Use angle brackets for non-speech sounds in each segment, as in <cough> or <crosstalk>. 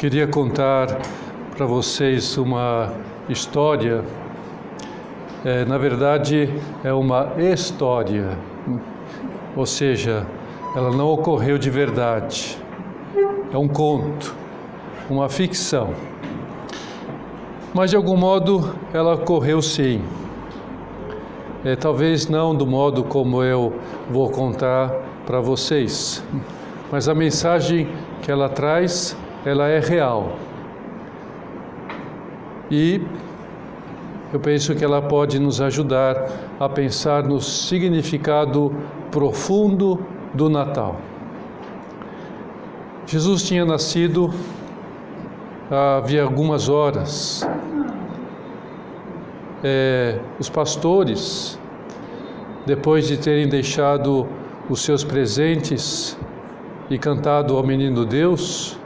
queria contar para vocês uma história. É, na verdade, é uma história, ou seja, ela não ocorreu de verdade. É um conto, uma ficção. Mas de algum modo ela ocorreu sim. É, talvez não do modo como eu vou contar para vocês, mas a mensagem que ela traz ela é real. E eu penso que ela pode nos ajudar a pensar no significado profundo do Natal. Jesus tinha nascido havia algumas horas. É, os pastores, depois de terem deixado os seus presentes e cantado ao menino Deus,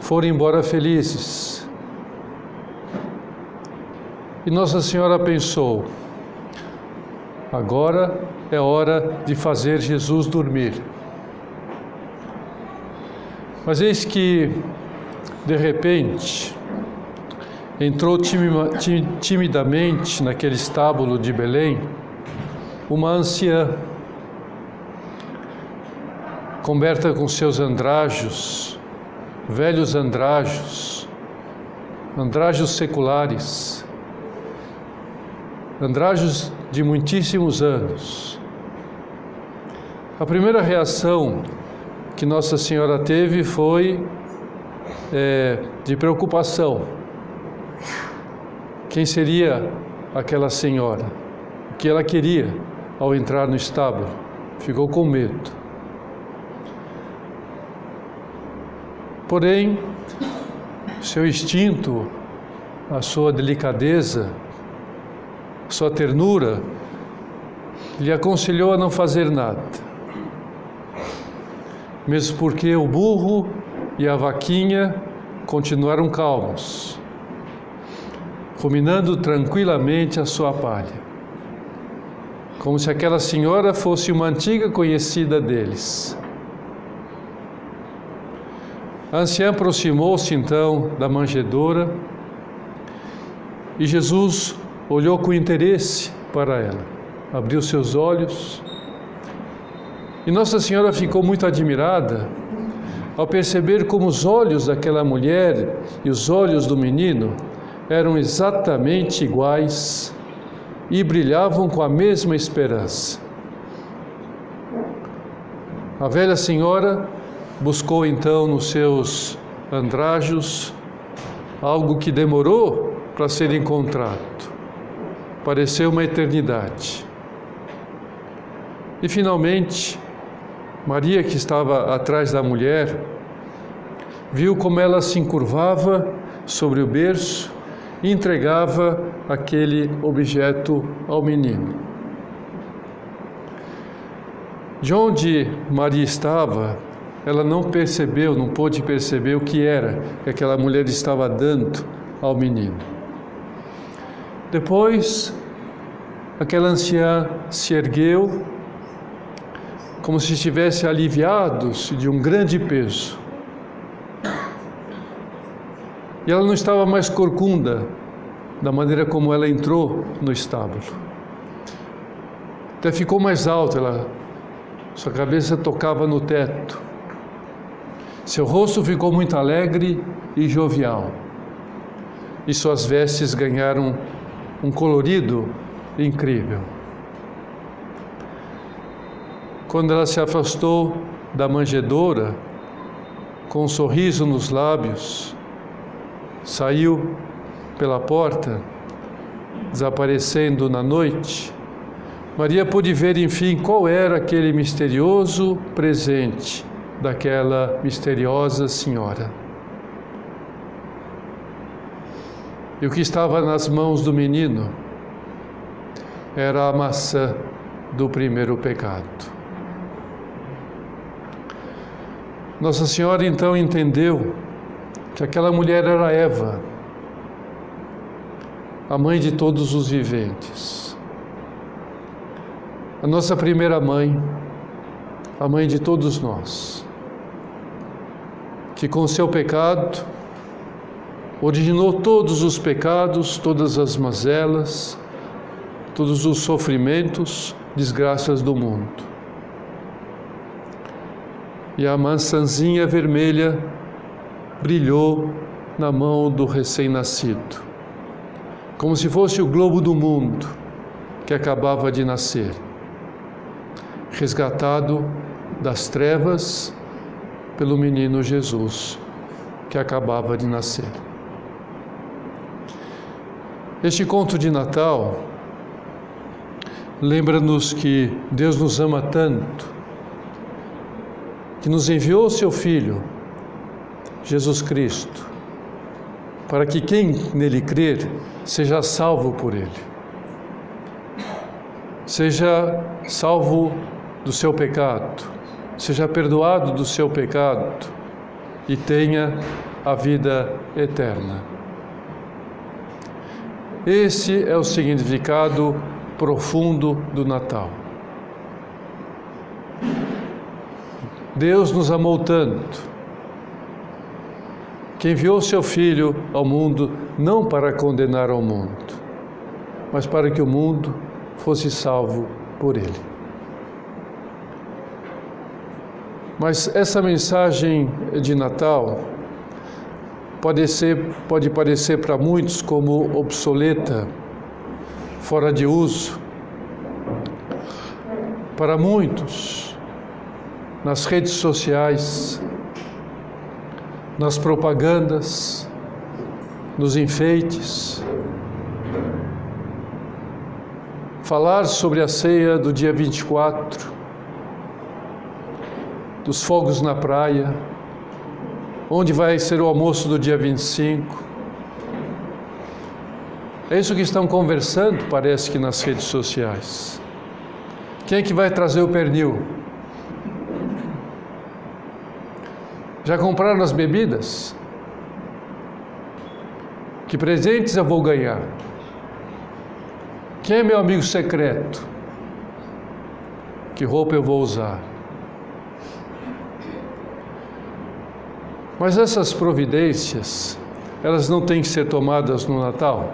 foram embora felizes. E Nossa Senhora pensou: agora é hora de fazer Jesus dormir. Mas eis que, de repente, entrou timidamente naquele estábulo de Belém uma anciã, coberta com seus andrajos, velhos andrajos, andrajos seculares, andrajos de muitíssimos anos. A primeira reação que Nossa Senhora teve foi é, de preocupação. Quem seria aquela senhora? O que ela queria ao entrar no estábulo? Ficou com medo. Porém, seu instinto, a sua delicadeza, sua ternura, lhe aconselhou a não fazer nada. Mesmo porque o burro e a vaquinha continuaram calmos, ruminando tranquilamente a sua palha, como se aquela senhora fosse uma antiga conhecida deles. A anciã aproximou-se então da manjedoura e Jesus olhou com interesse para ela, abriu seus olhos e Nossa Senhora ficou muito admirada ao perceber como os olhos daquela mulher e os olhos do menino eram exatamente iguais e brilhavam com a mesma esperança. A velha senhora Buscou então nos seus andrajos algo que demorou para ser encontrado. Pareceu uma eternidade. E finalmente, Maria, que estava atrás da mulher, viu como ela se encurvava sobre o berço e entregava aquele objeto ao menino. De onde Maria estava, ela não percebeu, não pôde perceber o que era que aquela mulher estava dando ao menino. Depois, aquela anciã se ergueu, como se estivesse aliviado de um grande peso. E ela não estava mais corcunda da maneira como ela entrou no estábulo. Até ficou mais alta, ela, sua cabeça tocava no teto. Seu rosto ficou muito alegre e jovial, e suas vestes ganharam um colorido incrível. Quando ela se afastou da manjedoura, com um sorriso nos lábios, saiu pela porta, desaparecendo na noite, Maria pôde ver enfim qual era aquele misterioso presente daquela misteriosa senhora. E o que estava nas mãos do menino era a maçã do primeiro pecado. Nossa Senhora então entendeu que aquela mulher era Eva, a mãe de todos os viventes, a nossa primeira mãe, a mãe de todos nós que com seu pecado originou todos os pecados, todas as mazelas, todos os sofrimentos, desgraças do mundo. E a maçãzinha vermelha brilhou na mão do recém-nascido, como se fosse o globo do mundo que acabava de nascer, resgatado das trevas pelo menino Jesus que acabava de nascer. Este conto de Natal lembra-nos que Deus nos ama tanto, que nos enviou seu Filho, Jesus Cristo, para que quem nele crer seja salvo por ele, seja salvo do seu pecado, seja perdoado do seu pecado e tenha a vida eterna. Esse é o significado profundo do Natal. Deus nos amou tanto que enviou seu Filho ao mundo não para condenar ao mundo, mas para que o mundo fosse salvo por ele. Mas essa mensagem de Natal pode, ser, pode parecer para muitos como obsoleta, fora de uso. Para muitos, nas redes sociais, nas propagandas, nos enfeites, falar sobre a ceia do dia 24, dos fogos na praia, Onde vai ser o almoço do dia 25? É isso que estão conversando, parece que nas redes sociais. Quem é que vai trazer o pernil? Já compraram as bebidas? Que presentes eu vou ganhar? Quem é meu amigo secreto? Que roupa eu vou usar? Mas essas providências, elas não têm que ser tomadas no Natal?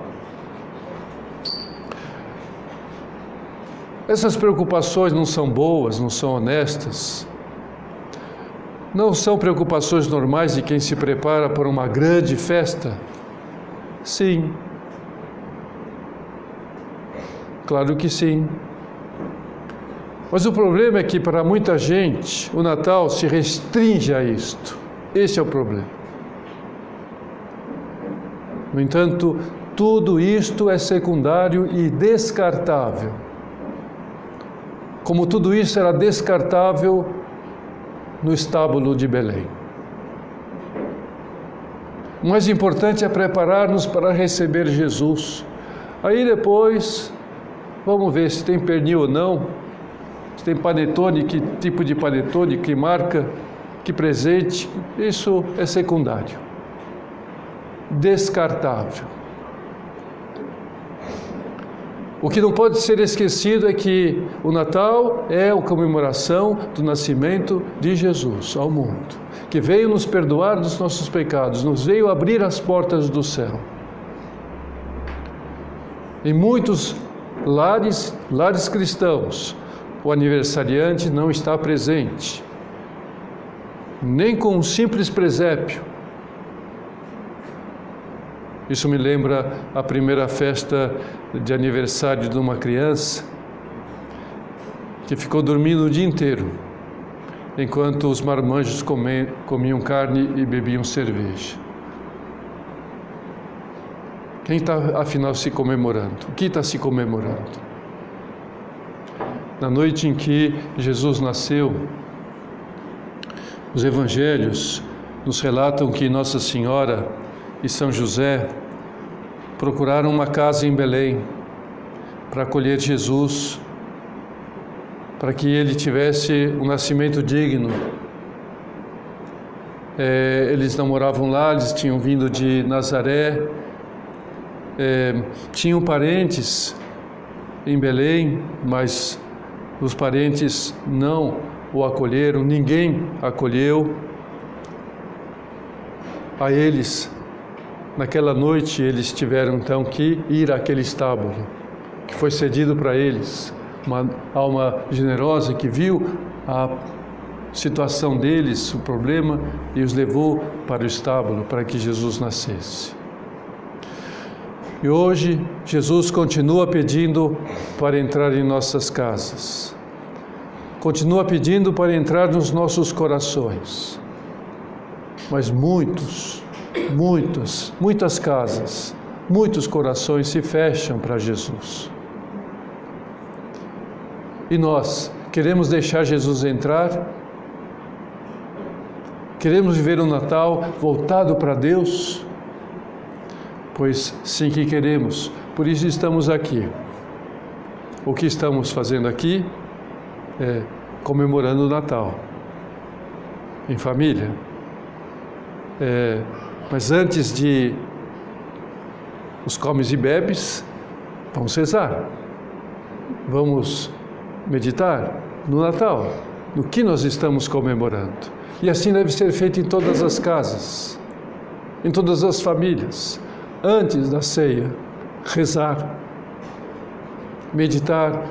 Essas preocupações não são boas, não são honestas? Não são preocupações normais de quem se prepara para uma grande festa? Sim. Claro que sim. Mas o problema é que para muita gente o Natal se restringe a isto. Esse é o problema. No entanto, tudo isto é secundário e descartável. Como tudo isso era descartável no estábulo de Belém. O mais importante é preparar-nos para receber Jesus. Aí depois, vamos ver se tem pernil ou não, se tem panetone, que tipo de panetone, que marca que presente, isso é secundário, descartável. O que não pode ser esquecido é que o Natal é a comemoração do nascimento de Jesus ao mundo, que veio nos perdoar dos nossos pecados, nos veio abrir as portas do céu. Em muitos lares, lares cristãos, o aniversariante não está presente nem com um simples presépio. Isso me lembra a primeira festa de aniversário de uma criança que ficou dormindo o dia inteiro, enquanto os marmanjos comiam carne e bebiam cerveja. Quem está, afinal, se comemorando? O que está se comemorando? Na noite em que Jesus nasceu, os evangelhos nos relatam que Nossa Senhora e São José procuraram uma casa em Belém para acolher Jesus, para que ele tivesse um nascimento digno. É, eles não moravam lá, eles tinham vindo de Nazaré, é, tinham parentes em Belém, mas os parentes não o acolheram, ninguém acolheu. A eles naquela noite eles tiveram então que ir àquele estábulo que foi cedido para eles. Uma alma generosa que viu a situação deles, o problema, e os levou para o estábulo para que Jesus nascesse. E hoje Jesus continua pedindo para entrar em nossas casas. Continua pedindo para entrar nos nossos corações. Mas muitos, muitas, muitas casas, muitos corações se fecham para Jesus. E nós queremos deixar Jesus entrar? Queremos viver um Natal voltado para Deus? Pois sim que queremos, por isso estamos aqui. O que estamos fazendo aqui é comemorando o Natal, em família. É, mas antes de os comes e bebes, vamos cesar. Vamos meditar no Natal, no que nós estamos comemorando. E assim deve ser feito em todas as casas, em todas as famílias, antes da ceia, rezar, meditar,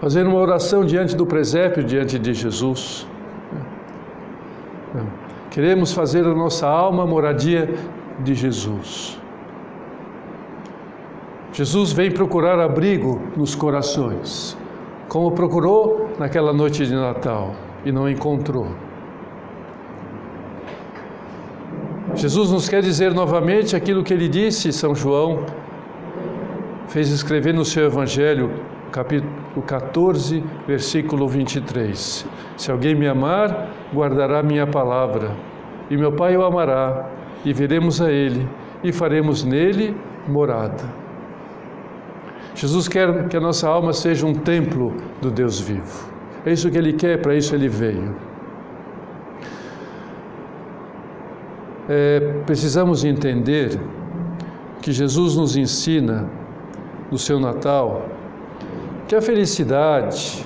fazer uma oração diante do presépio, diante de Jesus. Queremos fazer a nossa alma moradia de Jesus. Jesus vem procurar abrigo nos corações como procurou naquela noite de Natal e não encontrou. Jesus nos quer dizer novamente aquilo que ele disse, São João fez escrever no seu Evangelho, capítulo 14, versículo 23. Se alguém me amar, guardará minha palavra, e meu Pai o amará, e veremos a ele, e faremos nele morada. Jesus quer que a nossa alma seja um templo do Deus vivo. É isso que Ele quer, para isso Ele veio. É, precisamos entender que Jesus nos ensina no seu Natal que a felicidade,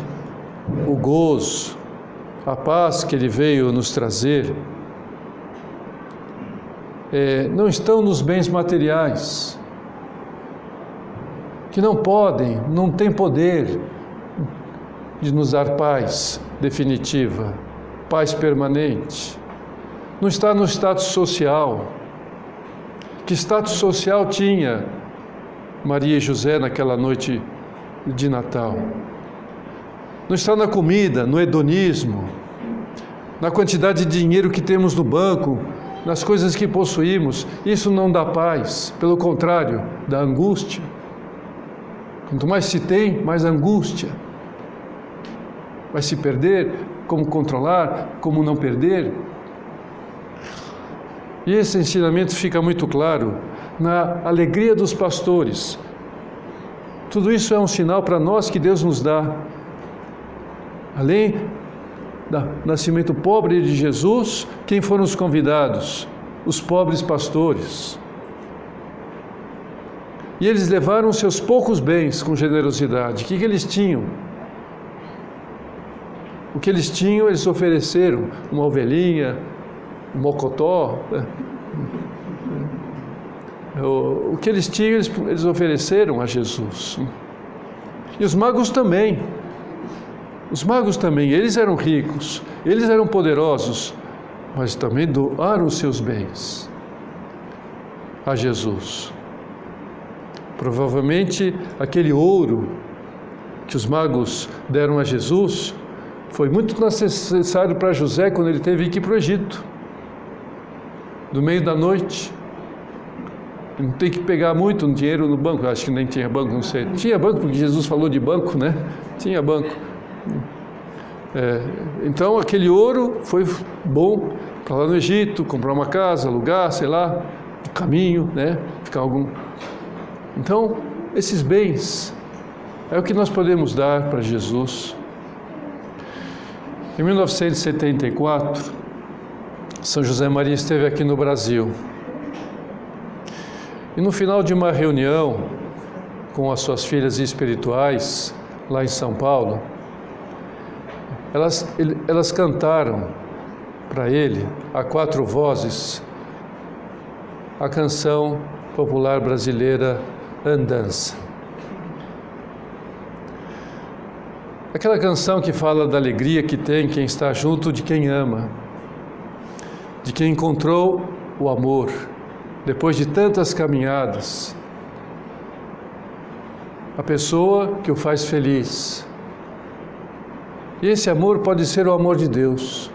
o gozo, a paz que Ele veio nos trazer é, não estão nos bens materiais que não podem, não têm poder de nos dar paz definitiva, paz permanente. Não está no status social. Que status social tinha Maria e José naquela noite de Natal? Não está na comida, no hedonismo, na quantidade de dinheiro que temos no banco, nas coisas que possuímos. Isso não dá paz, pelo contrário, dá angústia. Quanto mais se tem, mais angústia. Vai se perder, como controlar, como não perder. E esse ensinamento fica muito claro na alegria dos pastores. Tudo isso é um sinal para nós que Deus nos dá. Além do nascimento pobre de Jesus, quem foram os convidados? Os pobres pastores. E eles levaram seus poucos bens com generosidade. O que, que eles tinham? O que eles tinham, eles ofereceram uma ovelhinha, um mocotó. Né? O que eles tinham, eles, eles ofereceram a Jesus. E os magos também. Os magos também, eles eram ricos, eles eram poderosos, mas também doaram os seus bens a Jesus. Provavelmente aquele ouro que os magos deram a Jesus foi muito necessário para José quando ele teve que ir para o Egito, no meio da noite. Não tem que pegar muito dinheiro no banco, acho que nem tinha banco, não sei. Tinha banco, porque Jesus falou de banco, né? Tinha banco. É, então aquele ouro foi bom para lá no Egito, comprar uma casa, alugar, sei lá, caminho, né? Ficar algum então, esses bens é o que nós podemos dar para Jesus. Em 1974, São José Maria esteve aqui no Brasil. E no final de uma reunião com as suas filhas espirituais, lá em São Paulo, elas, elas cantaram para ele a quatro vozes a canção popular brasileira Andança. Aquela canção que fala da alegria que tem quem está junto de quem ama, de quem encontrou o amor depois de tantas caminhadas, a pessoa que o faz feliz. E esse amor pode ser o amor de Deus.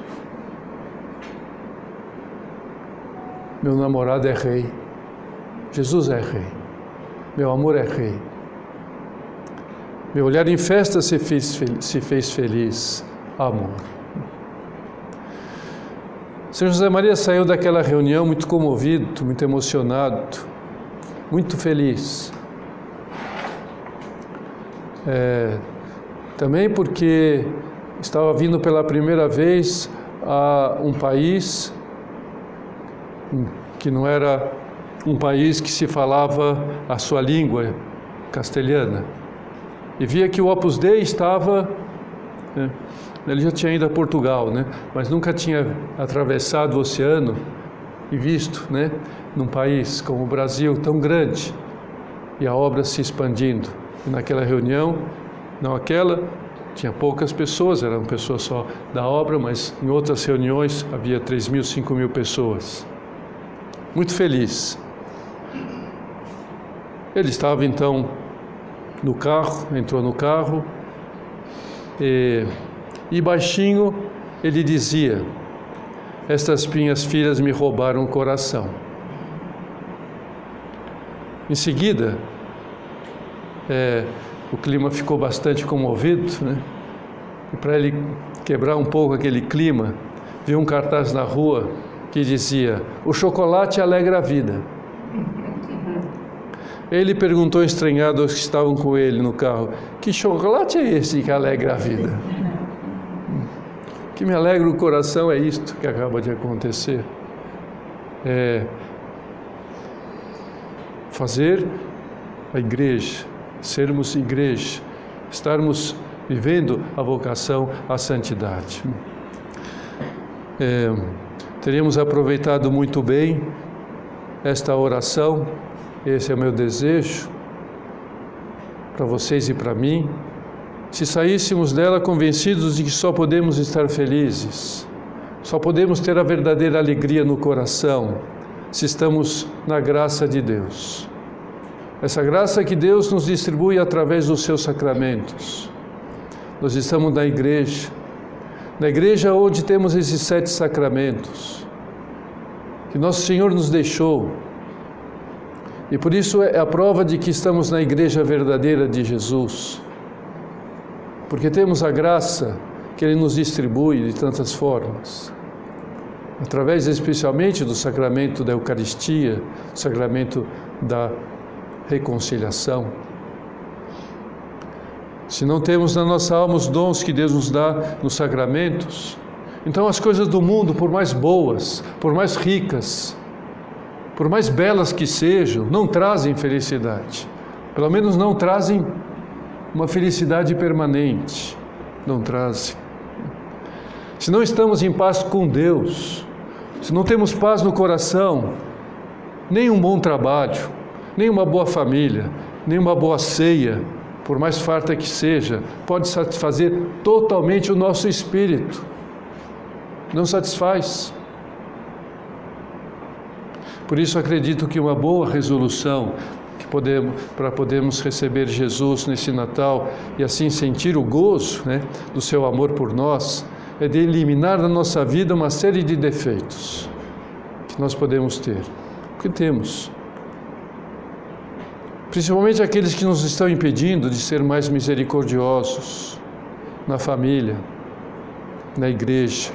Meu namorado é rei. Jesus é rei. Meu amor é rei. Meu olhar em festa se fez, se fez feliz. Amor. São José Maria saiu daquela reunião muito comovido, muito emocionado, muito feliz. É, também porque estava vindo pela primeira vez a um país que não era um país que se falava a sua língua castelhana. E via que o Opus Dei estava. Né, ele já tinha ido a Portugal, né, mas nunca tinha atravessado o oceano e visto, né, num país como o Brasil tão grande e a obra se expandindo. E naquela reunião, não aquela, tinha poucas pessoas, eram pessoas só da obra, mas em outras reuniões havia 3 mil, 5 mil pessoas muito feliz. Ele estava então no carro, entrou no carro e, e baixinho ele dizia: Estas minhas filhas me roubaram o coração. Em seguida, é, o clima ficou bastante comovido, né? E para ele quebrar um pouco aquele clima, viu um cartaz na rua que dizia: O chocolate alegra a vida. Ele perguntou estranhado aos que estavam com ele no carro: Que chocolate é esse que alegra a vida? que me alegra o coração é isto que acaba de acontecer. É fazer a igreja, sermos igreja, estarmos vivendo a vocação à santidade. É, aproveitado muito bem esta oração, esse é o meu desejo para vocês e para mim, se saíssemos dela convencidos de que só podemos estar felizes, só podemos ter a verdadeira alegria no coração se estamos na graça de Deus. Essa graça que Deus nos distribui através dos seus sacramentos. Nós estamos na igreja, na igreja onde temos esses sete sacramentos, que Nosso Senhor nos deixou, e por isso é a prova de que estamos na igreja verdadeira de Jesus, porque temos a graça que Ele nos distribui de tantas formas, através especialmente do sacramento da Eucaristia, sacramento da reconciliação. Se não temos na nossa alma os dons que Deus nos dá nos sacramentos, então as coisas do mundo, por mais boas, por mais ricas, por mais belas que sejam, não trazem felicidade. Pelo menos não trazem uma felicidade permanente. Não trazem. Se não estamos em paz com Deus, se não temos paz no coração, nem um bom trabalho, nem uma boa família, nem uma boa ceia, por mais farta que seja, pode satisfazer totalmente o nosso espírito. Não satisfaz. Por isso acredito que uma boa resolução que podemos para podermos receber Jesus nesse Natal e assim sentir o gozo, né, do seu amor por nós, é de eliminar da nossa vida uma série de defeitos que nós podemos ter, que temos principalmente aqueles que nos estão impedindo de ser mais misericordiosos na família, na igreja,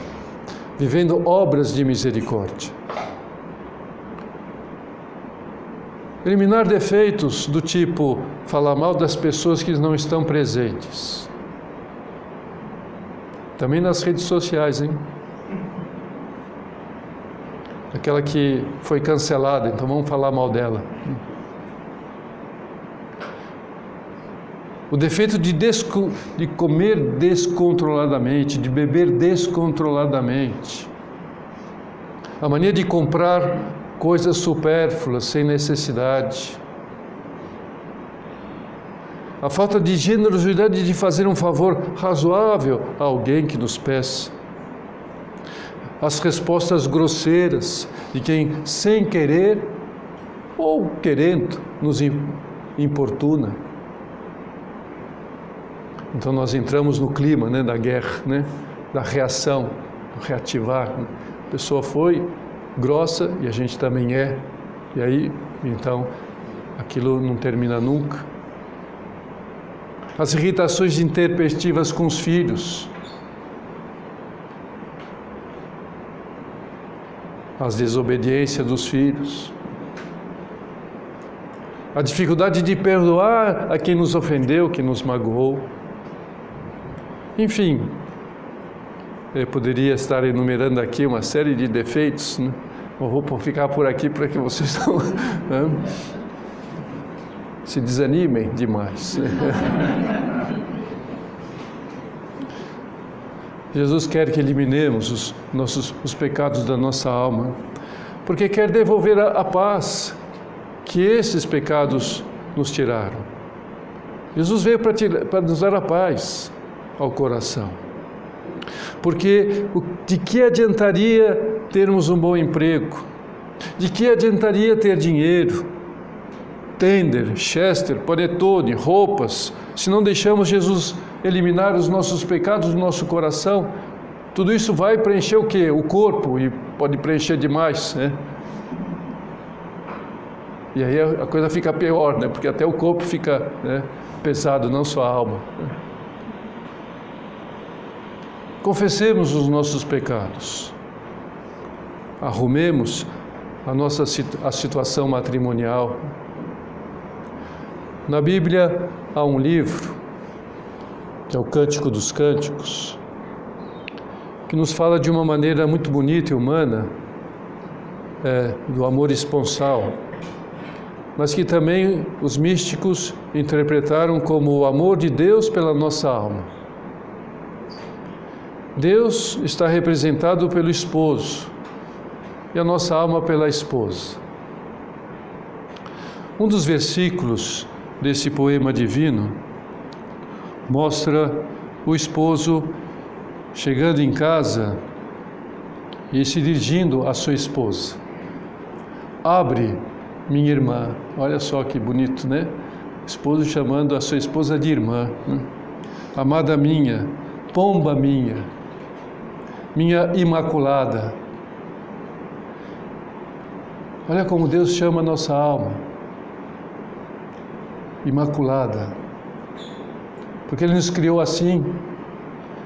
vivendo obras de misericórdia. Eliminar defeitos do tipo falar mal das pessoas que não estão presentes. Também nas redes sociais, hein? Aquela que foi cancelada, então vamos falar mal dela. O defeito de, desco, de comer descontroladamente, de beber descontroladamente. A mania de comprar coisas supérfluas, sem necessidade. A falta de generosidade de fazer um favor razoável a alguém que nos peça. As respostas grosseiras de quem, sem querer ou querendo, nos importuna. Então nós entramos no clima né, da guerra, né, da reação, do reativar. Né? A pessoa foi grossa e a gente também é. E aí, então, aquilo não termina nunca. As irritações intempestivas com os filhos. As desobediências dos filhos. A dificuldade de perdoar a quem nos ofendeu, quem nos magoou. Enfim, eu poderia estar enumerando aqui uma série de defeitos, né? vou ficar por aqui para que vocês <laughs> não né? se desanimem demais. <laughs> Jesus quer que eliminemos os nossos os pecados da nossa alma, porque quer devolver a, a paz que esses pecados nos tiraram. Jesus veio para nos dar a paz ao coração. Porque de que adiantaria termos um bom emprego? De que adiantaria ter dinheiro, tender, chester, panetone, roupas, se não deixamos Jesus eliminar os nossos pecados do nosso coração? Tudo isso vai preencher o quê? O corpo e pode preencher demais, né? E aí a coisa fica pior, né? Porque até o corpo fica né, pesado, não só a alma. Confessemos os nossos pecados. Arrumemos a nossa a situação matrimonial. Na Bíblia há um livro, que é o Cântico dos Cânticos, que nos fala de uma maneira muito bonita e humana é, do amor esponsal, mas que também os místicos interpretaram como o amor de Deus pela nossa alma. Deus está representado pelo esposo e a nossa alma pela esposa. Um dos versículos desse poema divino mostra o esposo chegando em casa e se dirigindo à sua esposa. Abre, minha irmã. Olha só que bonito, né? Esposo chamando a sua esposa de irmã. Né? Amada minha, pomba minha minha imaculada. Olha como Deus chama a nossa alma, imaculada, porque Ele nos criou assim.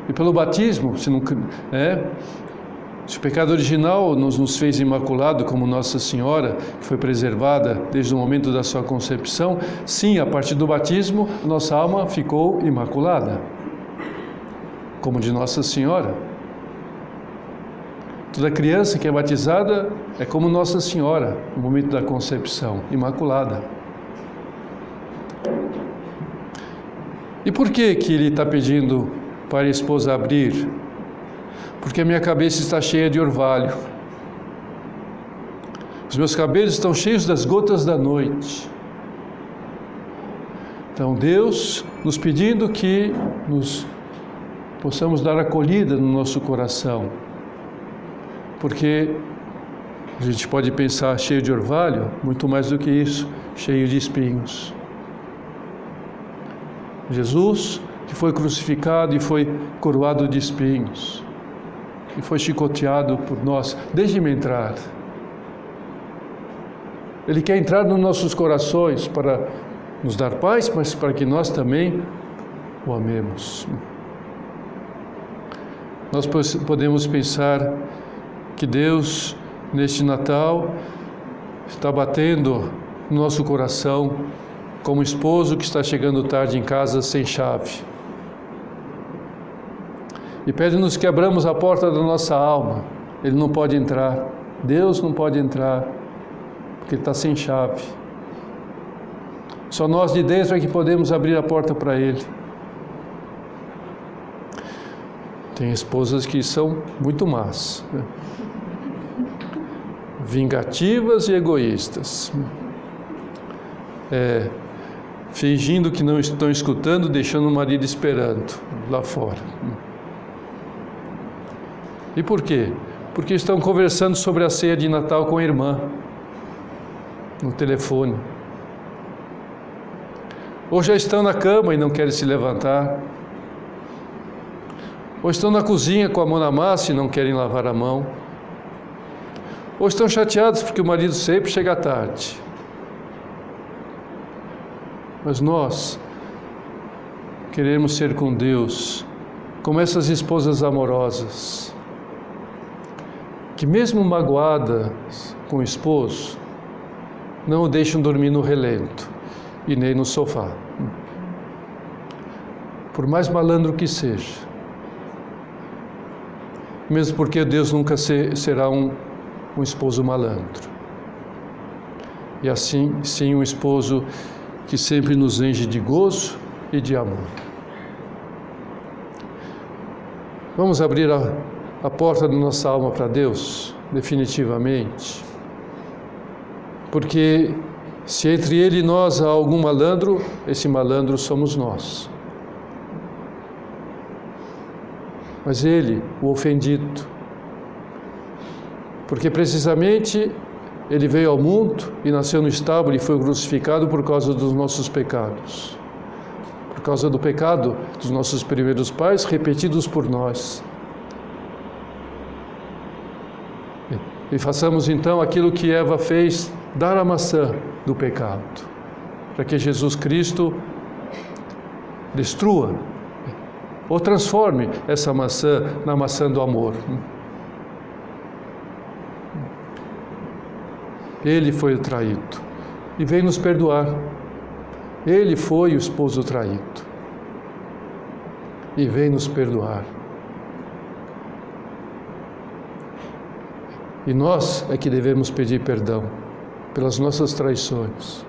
E pelo batismo, se, não, é, se o pecado original nos, nos fez imaculado, como Nossa Senhora, que foi preservada desde o momento da sua concepção, sim, a partir do batismo, nossa alma ficou imaculada, como de Nossa Senhora. Toda criança que é batizada é como Nossa Senhora no momento da concepção, imaculada. E por que que ele está pedindo para a esposa abrir? Porque a minha cabeça está cheia de orvalho. Os meus cabelos estão cheios das gotas da noite. Então Deus nos pedindo que nos possamos dar acolhida no nosso coração porque a gente pode pensar cheio de orvalho, muito mais do que isso, cheio de espinhos. Jesus, que foi crucificado e foi coroado de espinhos, e foi chicoteado por nós, deixe-me entrar. Ele quer entrar nos nossos corações para nos dar paz, mas para que nós também o amemos. Nós podemos pensar que Deus, neste Natal, está batendo no nosso coração como esposo que está chegando tarde em casa sem chave. E pede-nos que abramos a porta da nossa alma. Ele não pode entrar. Deus não pode entrar, porque está sem chave. Só nós de dentro é que podemos abrir a porta para Ele. Tem esposas que são muito más. Né? Vingativas e egoístas. É, fingindo que não estão escutando, deixando o marido esperando lá fora. E por quê? Porque estão conversando sobre a ceia de Natal com a irmã no telefone. Ou já estão na cama e não querem se levantar. Ou estão na cozinha com a mão na massa e não querem lavar a mão. Ou estão chateados porque o marido sempre chega tarde. Mas nós queremos ser com Deus como essas esposas amorosas, que mesmo magoadas com o esposo, não o deixam dormir no relento e nem no sofá. Por mais malandro que seja. Mesmo porque Deus nunca será um, um esposo malandro. E assim, sim, um esposo que sempre nos enche de gozo e de amor. Vamos abrir a, a porta da nossa alma para Deus, definitivamente. Porque se entre ele e nós há algum malandro, esse malandro somos nós. Mas ele, o ofendido, porque precisamente ele veio ao mundo e nasceu no estábulo e foi crucificado por causa dos nossos pecados. Por causa do pecado dos nossos primeiros pais, repetidos por nós. E façamos então aquilo que Eva fez, dar a maçã do pecado, para que Jesus Cristo destrua ou transforme essa maçã na maçã do amor. Ele foi o traído e veio nos perdoar. Ele foi o esposo traído e veio nos perdoar. E nós é que devemos pedir perdão pelas nossas traições.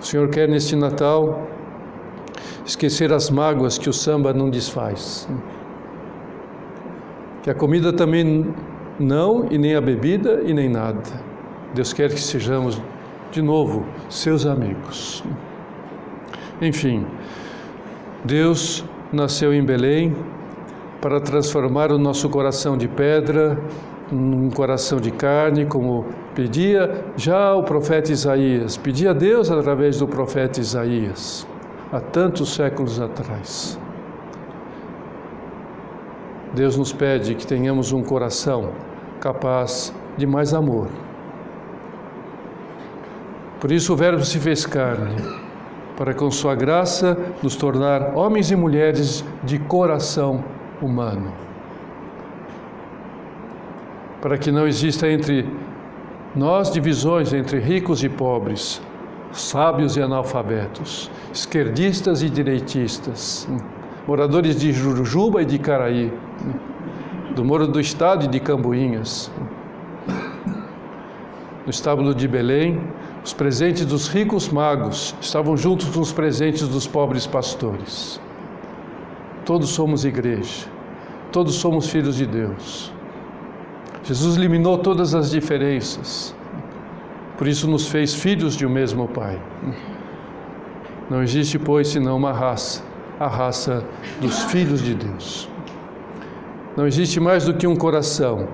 O Senhor quer neste Natal esquecer as mágoas que o samba não desfaz. Que a comida também não, e nem a bebida e nem nada. Deus quer que sejamos de novo seus amigos. Enfim, Deus nasceu em Belém para transformar o nosso coração de pedra num coração de carne, como pedia já o profeta Isaías, pedia a Deus através do profeta Isaías, há tantos séculos atrás. Deus nos pede que tenhamos um coração capaz de mais amor. Por isso o Verbo se fez carne, para com Sua graça nos tornar homens e mulheres de coração humano. Para que não exista entre nós divisões entre ricos e pobres, sábios e analfabetos, esquerdistas e direitistas, moradores de Jurujuba e de Caraí do Moro do Estado de Cambuinhas. No estábulo de Belém, os presentes dos ricos magos estavam juntos com os presentes dos pobres pastores. Todos somos igreja, todos somos filhos de Deus. Jesus eliminou todas as diferenças, por isso nos fez filhos de um mesmo Pai. Não existe, pois, senão uma raça, a raça dos filhos de Deus. Não existe mais do que um coração,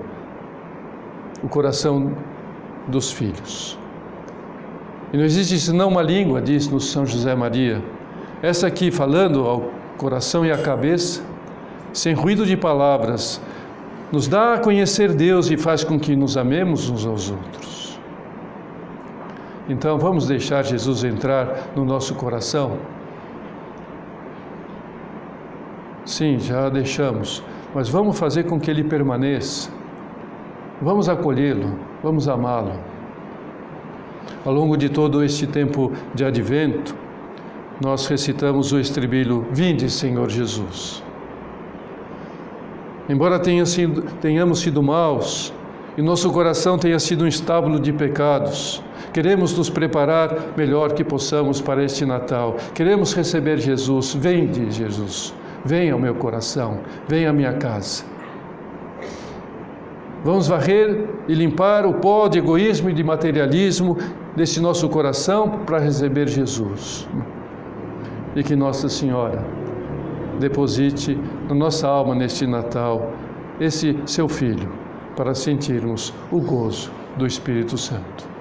o coração dos filhos. E não existe senão uma língua, diz no São José Maria. Essa aqui, falando ao coração e à cabeça, sem ruído de palavras, nos dá a conhecer Deus e faz com que nos amemos uns aos outros. Então vamos deixar Jesus entrar no nosso coração? Sim, já deixamos mas vamos fazer com que ele permaneça. Vamos acolhê-lo, vamos amá-lo. Ao longo de todo este tempo de advento, nós recitamos o estribilho: Vinde, Senhor Jesus. Embora tenha sido, tenhamos sido maus e nosso coração tenha sido um estábulo de pecados, queremos nos preparar melhor que possamos para este Natal. Queremos receber Jesus. Vende, Jesus. Venha ao meu coração, venha à minha casa. Vamos varrer e limpar o pó de egoísmo e de materialismo desse nosso coração para receber Jesus. E que Nossa Senhora deposite na nossa alma neste Natal esse seu Filho, para sentirmos o gozo do Espírito Santo.